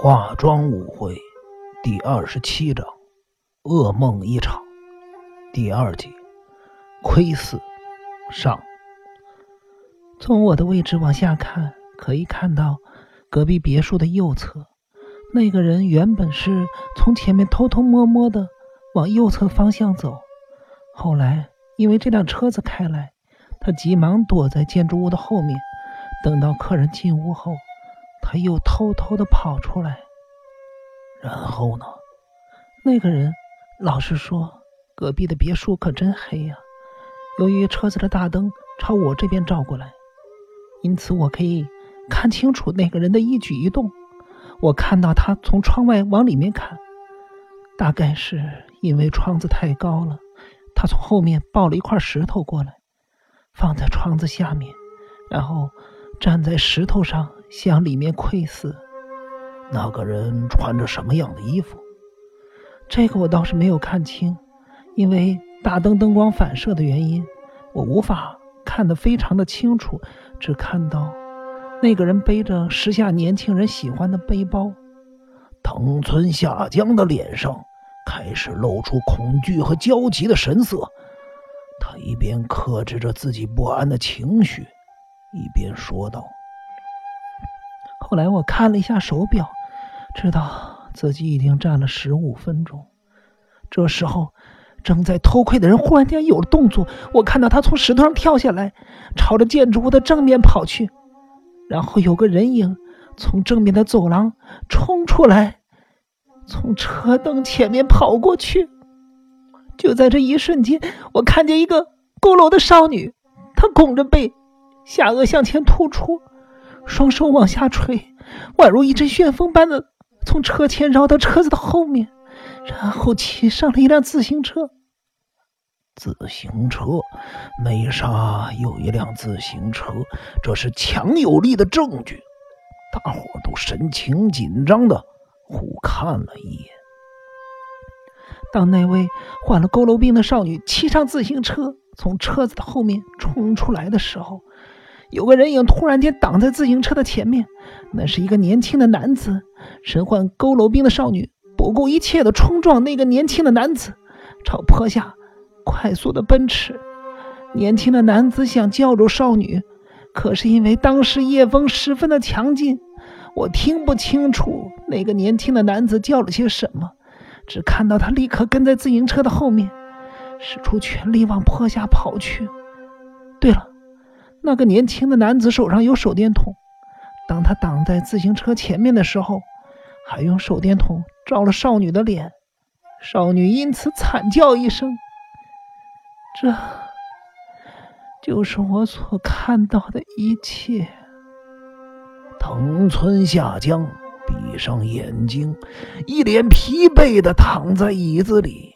化妆舞会第二十七章：噩梦一场。第二集：窥视上。从我的位置往下看，可以看到隔壁别墅的右侧，那个人原本是从前面偷偷摸摸的往右侧方向走，后来因为这辆车子开来，他急忙躲在建筑物的后面，等到客人进屋后。他又偷偷的跑出来，然后呢？那个人老实说，隔壁的别墅可真黑呀。由于车子的大灯朝我这边照过来，因此我可以看清楚那个人的一举一动。我看到他从窗外往里面看，大概是因为窗子太高了，他从后面抱了一块石头过来，放在窗子下面，然后站在石头上。向里面窥视，那个人穿着什么样的衣服？这个我倒是没有看清，因为大灯灯光反射的原因，我无法看得非常的清楚，只看到那个人背着时下年轻人喜欢的背包。藤村下江的脸上开始露出恐惧和焦急的神色，他一边克制着自己不安的情绪，一边说道。后来我看了一下手表，知道自己已经站了十五分钟。这时候，正在偷窥的人忽然间有了动作，我看到他从石头上跳下来，朝着建筑物的正面跑去。然后有个人影从正面的走廊冲出来，从车灯前面跑过去。就在这一瞬间，我看见一个佝偻的少女，她拱着背，下颚向前突出。双手往下垂，宛如一阵旋风般的从车前绕到车子的后面，然后骑上了一辆自行车。自行车，梅莎有一辆自行车，这是强有力的证据。大伙都神情紧张的互看了一眼。当那位患了佝偻病的少女骑上自行车，从车子的后面冲出来的时候，有个人影突然间挡在自行车的前面，那是一个年轻的男子。身患佝偻病的少女不顾一切的冲撞那个年轻的男子，朝坡下快速的奔驰。年轻的男子想叫住少女，可是因为当时夜风十分的强劲，我听不清楚那个年轻的男子叫了些什么，只看到他立刻跟在自行车的后面，使出全力往坡下跑去。对了。那个年轻的男子手上有手电筒，当他挡在自行车前面的时候，还用手电筒照了少女的脸，少女因此惨叫一声。这就是我所看到的一切。藤村下江闭上眼睛，一脸疲惫的躺在椅子里。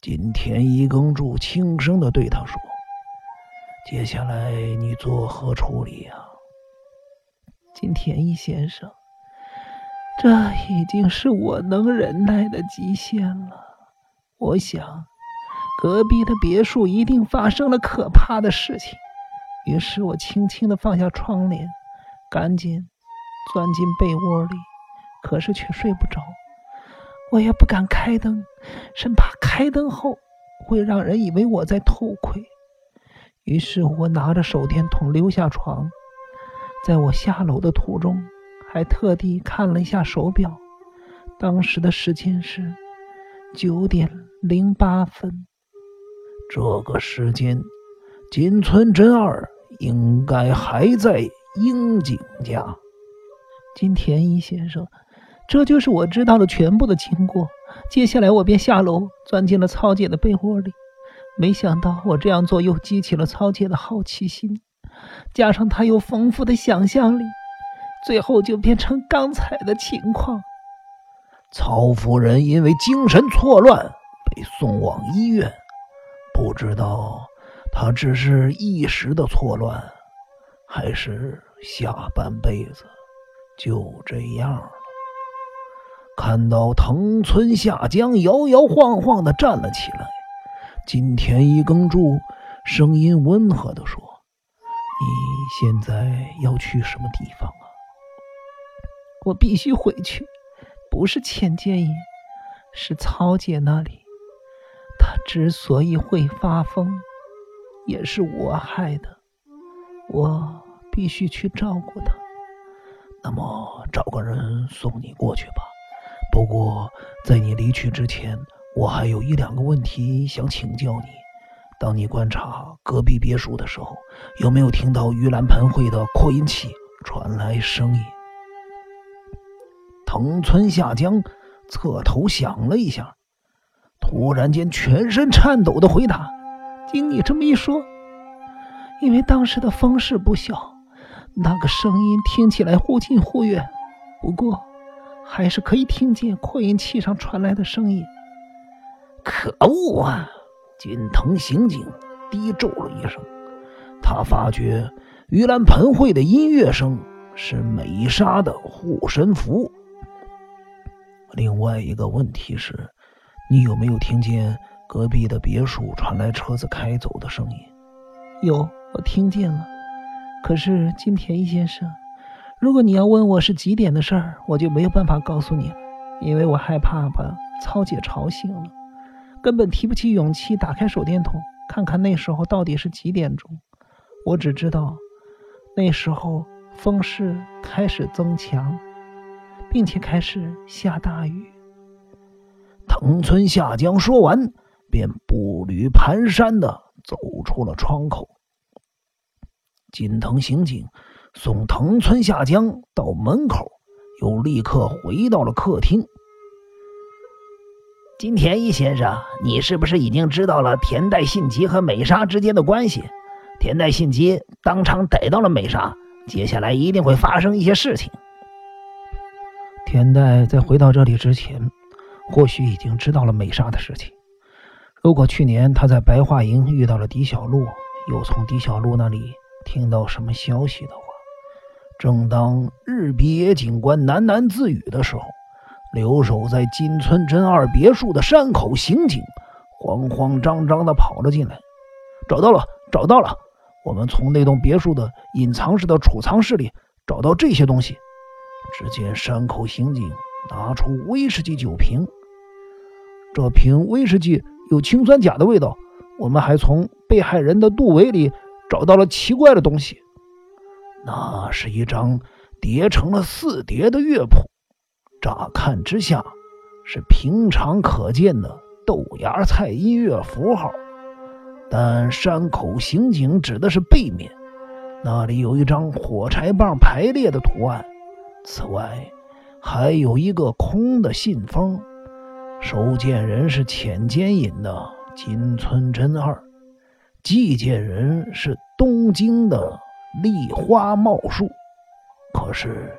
金田一耕助轻声的对他说。接下来你作何处理呀，金田一先生？这已经是我能忍耐的极限了。我想，隔壁的别墅一定发生了可怕的事情。于是我轻轻的放下窗帘，赶紧钻进被窝里，可是却睡不着。我也不敢开灯，生怕开灯后会让人以为我在偷窥。于是我拿着手电筒溜下床，在我下楼的途中，还特地看了一下手表，当时的时间是九点零八分。这个时间，金村真二应该还在樱井家。金田一先生，这就是我知道的全部的经过。接下来我便下楼，钻进了曹姐的被窝里。没想到我这样做又激起了曹姐的好奇心，加上她有丰富的想象力，最后就变成刚才的情况。曹夫人因为精神错乱被送往医院，不知道她只是一时的错乱，还是下半辈子就这样了。看到藤村下江摇摇晃晃地站了起来。金田一耕助声音温和地说：“你现在要去什么地方啊？”我必须回去。不是钱建业，是曹姐那里。她之所以会发疯，也是我害的。我必须去照顾她。那么找个人送你过去吧。不过在你离去之前，我还有一两个问题想请教你。当你观察隔壁别墅的时候，有没有听到盂兰盆会的扩音器传来声音？藤村下江侧头想了一下，突然间全身颤抖的回答：“经你这么一说，因为当时的风势不小，那个声音听起来忽近忽远，不过还是可以听见扩音器上传来的声音。可恶啊！”金藤刑警低咒了一声，他发觉盂兰盆会的音乐声是美莎的护身符。另外一个问题是，你有没有听见隔壁的别墅传来车子开走的声音？有，我听见了。可是金田一先生，如果你要问我是几点的事儿，我就没有办法告诉你了，因为我害怕把曹姐吵醒了。根本提不起勇气打开手电筒看看那时候到底是几点钟。我只知道那时候风势开始增强，并且开始下大雨。藤村下江说完，便步履蹒跚的走出了窗口。金藤刑警送藤村下江到门口，又立刻回到了客厅。金田一先生，你是不是已经知道了田代信吉和美沙之间的关系？田代信吉当场逮到了美沙，接下来一定会发生一些事情。田代在回到这里之前，或许已经知道了美莎的事情。如果去年他在白桦营遇到了狄小璐，又从狄小璐那里听到什么消息的话，正当日比野警官喃喃自语的时候。留守在金村真二别墅的山口刑警慌慌张张地跑了进来，找到了，找到了！我们从那栋别墅的隐藏式的储藏室里找到这些东西。只见山口刑警拿出威士忌酒瓶，这瓶威士忌有氰酸钾的味道。我们还从被害人的肚围里找到了奇怪的东西，那是一张叠成了四叠的乐谱。乍看之下，是平常可见的豆芽菜音乐符号，但山口刑警指的是背面，那里有一张火柴棒排列的图案。此外，还有一个空的信封，收件人是浅间隐的金村真二，寄件人是东京的立花茂树。可是。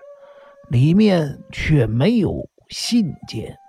里面却没有信件。